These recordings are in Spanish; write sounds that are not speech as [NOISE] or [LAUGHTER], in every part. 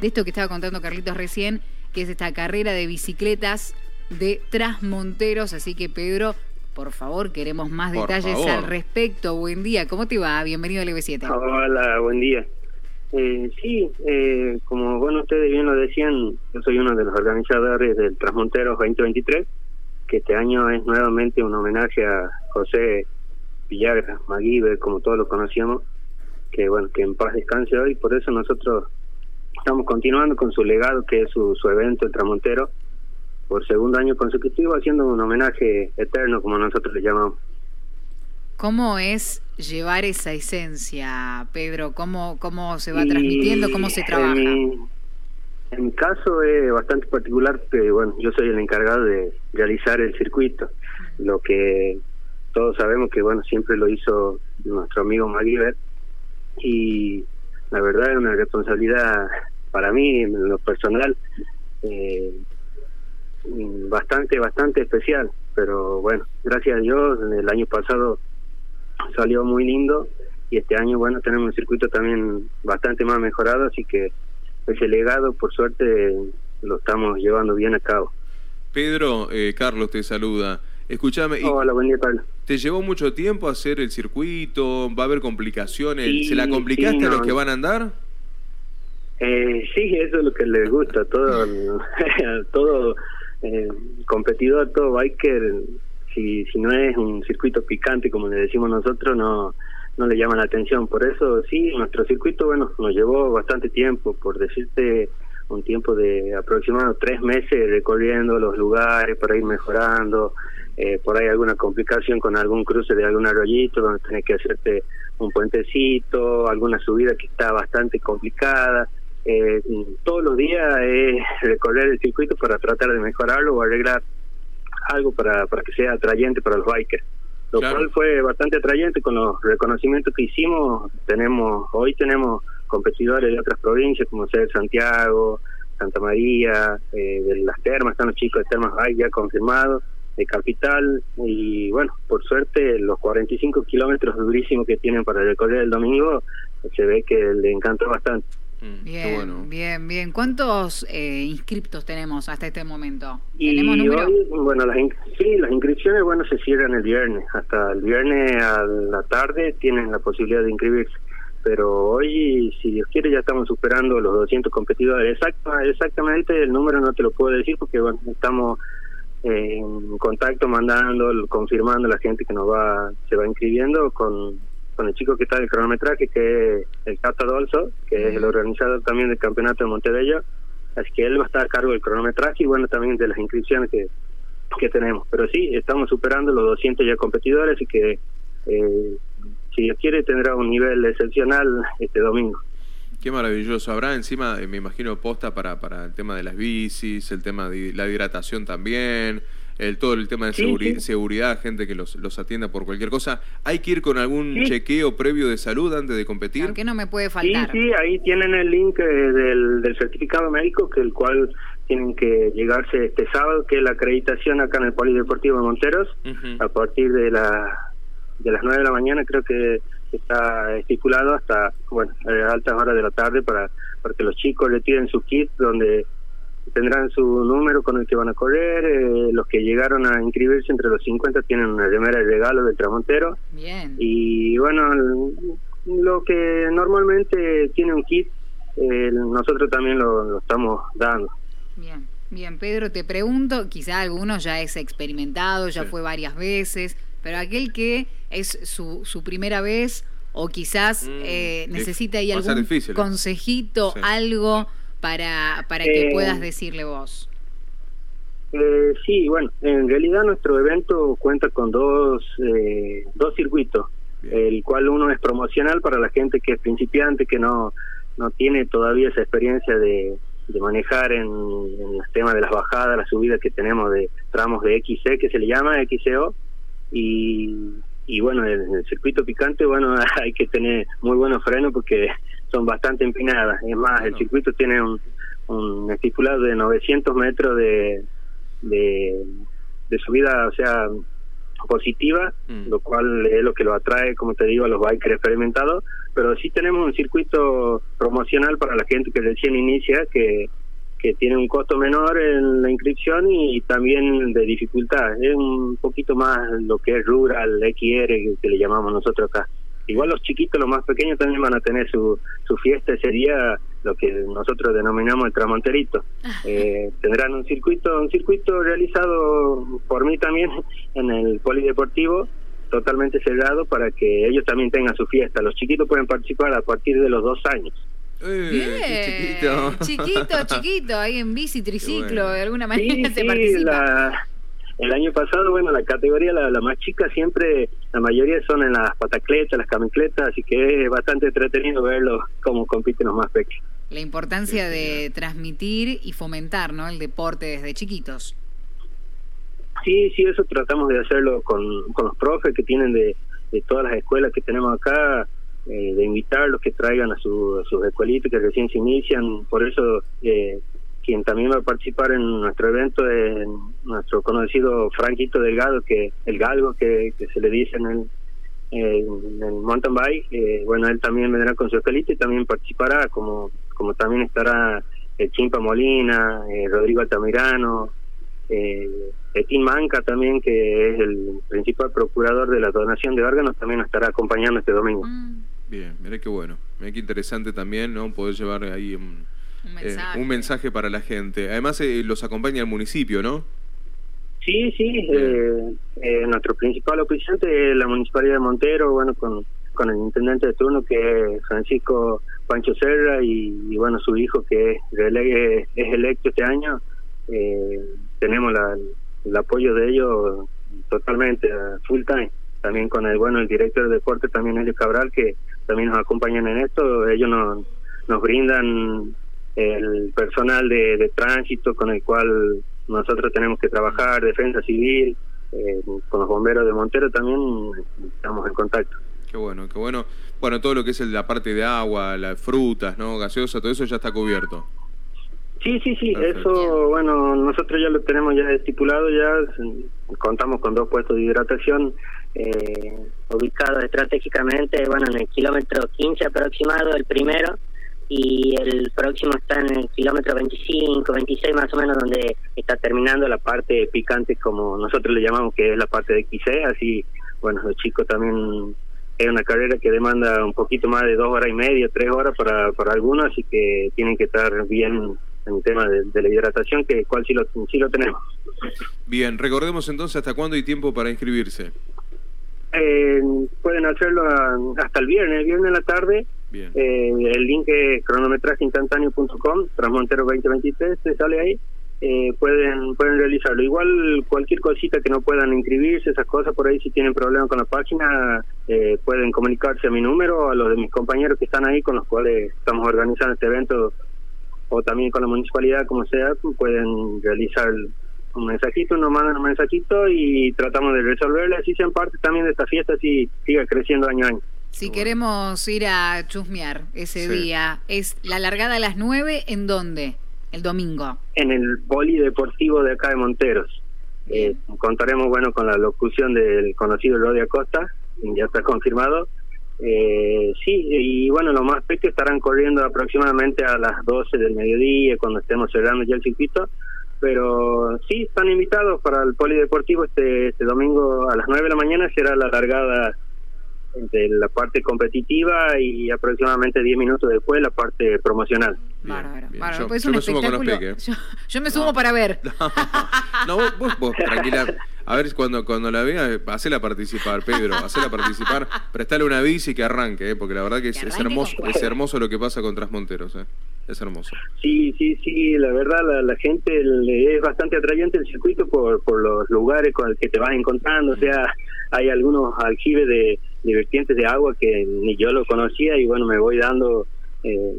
de esto que estaba contando Carlitos recién, que es esta carrera de bicicletas de Trasmonteros. Así que, Pedro, por favor, queremos más Por detalles favor. al respecto. Buen día, ¿cómo te va? Bienvenido al EB7. Hola, buen día. Eh, sí, eh, como bueno ustedes bien lo decían, yo soy uno de los organizadores del Transmonteros 2023, que este año es nuevamente un homenaje a José Villagra, Maguiber, como todos lo conocíamos, que bueno, que en paz descanse hoy, por eso nosotros estamos continuando con su legado, que es su, su evento, el Transmontero, por segundo año consecutivo, haciendo un homenaje eterno, como nosotros le llamamos. ¿Cómo es llevar esa esencia, Pedro? ¿Cómo, cómo se va Y transmitiendo? ¿Cómo se trabaja? En mi, en mi caso es bastante particular, que bueno, yo soy el encargado de realizar el circuito, lo que todos sabemos que bueno, siempre lo hizo nuestro amigo MacGyver, y la verdad es una responsabilidad para mí, en lo personal, eh, bastante, bastante especial, pero bueno, gracias a Dios, el año pasado salió muy lindo y este año bueno tenemos un circuito también bastante más mejorado así que ese legado por suerte lo estamos llevando bien a cabo Pedro, eh, Carlos te saluda. Escúchame, ¿y hola buen día Pablo ¿te llevó mucho tiempo hacer el circuito? ¿Va a haber complicaciones? Sí, ¿Se la complicaste sí, a los que van a andar? Eh, sí eso es lo que les gusta todo [LAUGHS] todo eh, competidor todo biker. Si si no es un circuito picante como le decimos nosotros no no le llama la atención. Por eso sí nuestro circuito bueno nos llevó bastante tiempo. Por decirte un tiempo de aproximadamente tres meses recorriendo los lugares para ir mejorando eh, por ahí alguna complicación con algún cruce de algún arroyito donde tenés que hacerte un puentecito alguna subida que está bastante complicada eh, todos los días es recorrer el circuito para tratar de mejorarlo o arreglar algo para, para que sea atrayente para los bikers. Lo Claro. cual fue bastante atrayente con los reconocimientos que hicimos. Tenemos Hoy tenemos competidores de otras provincias como ser Santiago, Santa María, eh, de las termas, están los chicos de Termas Bike ya confirmados, de Capital y bueno, por suerte los 45 kilómetros durísimos que tienen para recorrer el domingo se ve que le encantó bastante. Mm, Bien, bueno. bien, bien. ¿Cuántos eh, inscriptos tenemos hasta este momento? Y ¿Tenemos número? hoy, bueno, las, sí, las inscripciones, bueno, se cierran el viernes. Hasta el viernes a la tarde tienen la posibilidad de inscribirse. Pero hoy, si Dios quiere, ya estamos superando los 200 competidores. Exacta, exactamente el número no te lo puedo decir porque bueno, estamos eh, en contacto, mandando, confirmando a la gente que nos va, se va inscribiendo con, con el chico que está del cronometraje, que es el Cata Dolso, que es el organizador también del campeonato de Montebello. Así que él va a estar a cargo del cronometraje y bueno, también de las inscripciones que, que tenemos. Pero sí, estamos superando los 200 ya competidores, así que eh, si Dios quiere tendrá un nivel excepcional este domingo. Qué maravilloso. Habrá encima, eh, me imagino, posta para, para el tema de las bicis, el tema de la hidratación también, el todo el tema de Sí, seguri- sí. seguridad, gente que los, los atienda por cualquier cosa. ¿Hay que ir con algún Sí. chequeo previo de salud antes de competir? Claro, ¿Qué no me puede faltar? sí, ahí tienen el link eh, del, del certificado médico, que el cual tienen que llegarse este sábado, que es la acreditación acá en el Polideportivo de Monteros, a partir de la de las 9 de la mañana creo que está estipulado hasta bueno eh, altas horas de la tarde para, para que los chicos retiren su kit donde tendrán su número con el que van a correr eh, los que llegaron a inscribirse entre los 50 tienen una remera de regalo del Tramontero Bien. y bueno lo que normalmente tiene un kit eh, nosotros también lo, lo estamos dando Bien, bien, Pedro, te pregunto, quizá alguno ya es experimentado, ya Sí. fue varias veces, pero aquel que es su, su primera vez o quizás Mm, eh, necesita ahí algún difícil, ¿eh? consejito, Sí. algo para, para que Eh, puedas decirle vos. Eh, sí, bueno, en realidad nuestro evento cuenta con dos, eh, dos circuitos, Bien. el cual uno es promocional para la gente que es principiante, que no, no tiene todavía esa experiencia de, de manejar en, en los temas de las bajadas, las subidas que tenemos de tramos de XC, que se le llama XCO, y, y bueno, en el circuito picante, bueno, [LAUGHS] hay que tener muy buenos frenos porque son bastante empinadas. Es más, el circuito tiene un, un estipulado de 900 metros de, de, de subida, o sea, positiva, Mm. lo cual es lo que lo atrae, como te digo, a los bikers experimentados, pero sí tenemos un circuito promocional para la gente que recién inicia, que, que tiene un costo menor en la inscripción y también de dificultad. Es un poquito más lo que es rural, XR, que le llamamos nosotros acá. Igual los chiquitos, los más pequeños, también van a tener su, su fiesta ese día, lo que nosotros denominamos el tramonterito. Eh, tendrán un circuito, un circuito realizado por mí también en el polideportivo, totalmente cerrado para que ellos también tengan su fiesta. Los chiquitos pueden participar a partir de los dos años. Eh, Bien, chiquito. chiquito, chiquito, ahí en bici, triciclo, bueno. de alguna Sí, manera se sí, participa. la- el año pasado, bueno, la categoría, la, la más chica, siempre, la mayoría son en las patacletas, las camicletas, así que es bastante entretenido verlos cómo compiten los más pequeños. La importancia de transmitir y fomentar ¿no? el deporte desde chiquitos. Sí, sí, eso tratamos de hacerlo con, con los profes que tienen de, de todas las escuelas que tenemos acá, eh, de invitarlos que traigan a, su, a sus escuelitas que recién se inician. Por eso, eh, quien también va a participar en nuestro evento es nuestro conocido Franquito Delgado, que el galgo que, que se le dice en el, en el mountain bike. Eh, bueno, él también vendrá con su escuelita y también participará, como, como también estará el Chimpa Molina, eh, Rodrigo Altamirano, eh, Etín Manca también, que es el principal procurador de la donación de órganos, también nos estará acompañando este domingo. Mm, Bien, mira qué bueno. Mira qué interesante también, ¿no? Poder llevar ahí un, un eh, mensaje. un mensaje para la gente. Además, eh, los acompaña el municipio, ¿no? Sí, sí, eh, eh, nuestro principal oficiante es la Municipalidad de Montero, bueno, con, con el intendente de turno que es Francisco Pancho Serra y, y, bueno, su hijo que es, electo este año. Eh, tenemos la, el apoyo de ellos totalmente, a full time. También con el, bueno, el director de deporte también Elio Cabral, que también nos acompañan en esto. Ellos nos, nos brindan el personal de, de tránsito con el cual nosotros tenemos que trabajar, defensa civil, eh, con los bomberos de Montero también estamos en contacto. Qué bueno, qué bueno. Bueno, todo lo que es la parte de agua, las frutas, ¿no? Gaseosa, todo eso ya está cubierto. Sí, sí, sí, Perfecto. eso, bueno, nosotros ya lo tenemos ya estipulado, ya contamos con dos puestos de hidratación eh, ubicado estratégicamente, bueno, en el kilómetro 15 aproximado, el primero, y el próximo está en el kilómetro 25, 26 más o menos, donde está terminando la parte picante, como nosotros le llamamos, que es la parte de XC, así, bueno, los chicos también es una carrera que demanda un poquito más de dos horas y media, tres horas para, para algunos, así que tienen que estar bien en el tema de, de la hidratación, que cual sí lo, sí lo tenemos. Bien, recordemos entonces hasta cuándo hay tiempo para inscribirse. Eh, pueden hacerlo a- hasta el viernes, el viernes en la tarde. Eh, el link es cronometrajeinstantáneo.com, Transmontero 2023, te sale ahí. Eh, pueden pueden realizarlo. Igual cualquier cosita que no puedan inscribirse, esas cosas por ahí, si tienen problemas con la página, eh, pueden comunicarse a mi número a los de mis compañeros que están ahí con los cuales estamos organizando este evento o también con la municipalidad, como sea, pueden realizar un mensajito, nos mandan un mensajito y tratamos de resolverle, así sean parte también de esta fiesta, así siga creciendo año a año. Si queremos ir a chusmear ese Sí. día, ¿es la largada a las 9 en dónde? El domingo. En el polideportivo de acá de Monteros. Eh, contaremos, bueno, con la locución del conocido Rodi Acosta, ya está confirmado. Eh, sí, y bueno, los más pequeños estarán corriendo aproximadamente a las 12 del mediodía, cuando estemos cerrando ya el circuito. Pero sí, están invitados para el polideportivo este, este domingo a las 9 de la mañana. Será la largada de la parte competitiva y aproximadamente 10 minutos después la parte promocional. Bien, bien. Yo- Pues es yo un me sumo con los espectáculo. peques. Yo, yo me sumo para ver. [LAUGHS] No, vos, vos, vos, tranquila. A ver, cuando, cuando la vea, hacela participar, Pedro, hacela participar. Prestale una bici que arranque, ¿eh? porque la verdad que es, hermoso, es hermoso lo que pasa con Transmonteros, ¿eh? Es hermoso. Sí, sí, sí, la verdad la, la gente le es bastante atrayente el circuito por, por los lugares con los que te vas encontrando, o sea, hay algunos aljibes de, de vertientes de agua que ni yo lo conocía y bueno, me voy dando eh,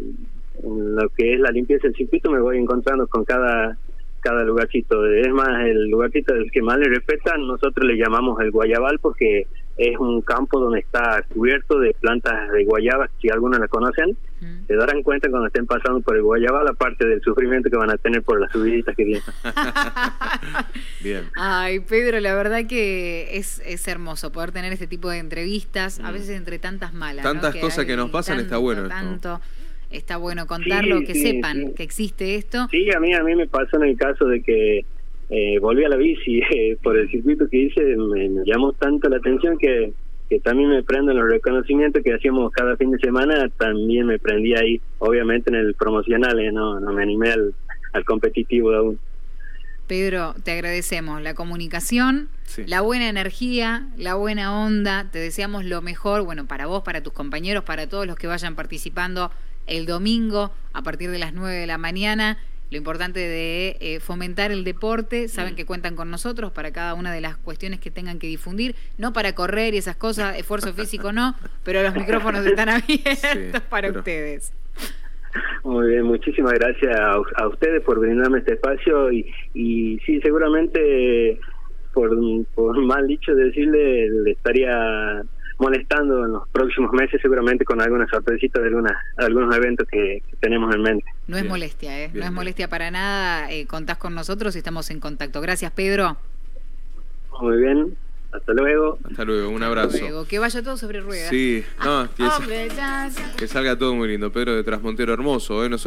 en lo que es la limpieza del circuito, me voy encontrando con cada cada lugarcito. Es más, el lugarcito del que más le respetan, nosotros le llamamos el guayabal porque es un campo donde está cubierto de plantas de guayabas, si algunos la conocen, Se darán cuenta cuando estén pasando por el Guayabal, aparte del sufrimiento que van a tener por las subiditas que vienen. [LAUGHS] Bien. Ay, Pedro, la verdad que es, es hermoso poder tener este tipo de entrevistas, a Mm. veces entre tantas malas. ¿no? Tantas cosas que hay, nos pasan, está bueno esto. Tanto, está bueno contarlo, Sí, que sí, sepan sí. que existe esto. Sí, a mí, a mí me pasó en el caso de que eh, volví a la bici [LAUGHS] eh, por el circuito que hice, me, me llamó tanto la atención que, que también me prendo en los reconocimientos que hacíamos cada fin de semana, también me prendí ahí, obviamente en el promocional, eh, no, no me animé al, al competitivo aún. Pedro, te agradecemos la comunicación, Sí. la buena energía, la buena onda. Te deseamos lo mejor, bueno, para vos, para tus compañeros, para todos los que vayan participando el domingo a partir de las 9 de la mañana. Lo importante de eh, fomentar el deporte, saben que cuentan con nosotros para cada una de las cuestiones que tengan que difundir, no para correr y esas cosas, esfuerzo físico no, pero los micrófonos [LAUGHS] están abiertos para pero- ustedes. Muy bien, muchísimas gracias a, a ustedes por brindarme este espacio y, y sí, seguramente por, por mal dicho decirle, le estaría molestando en los próximos meses seguramente con algunas sorpresitas de algunas, algunos eventos que, que tenemos en mente. No es Bien. molestia, ¿eh? Bien, no es bien. molestia para nada. eh, contás con nosotros y estamos en contacto. Gracias, Pedro. Muy bien, hasta luego. Hasta luego, un abrazo. Luego, que vaya todo sobre ruedas. Sí, no, que, [LAUGHS] Hombre, ya- que salga todo muy lindo. Pedro de Trasmontero hermoso, ¿eh? No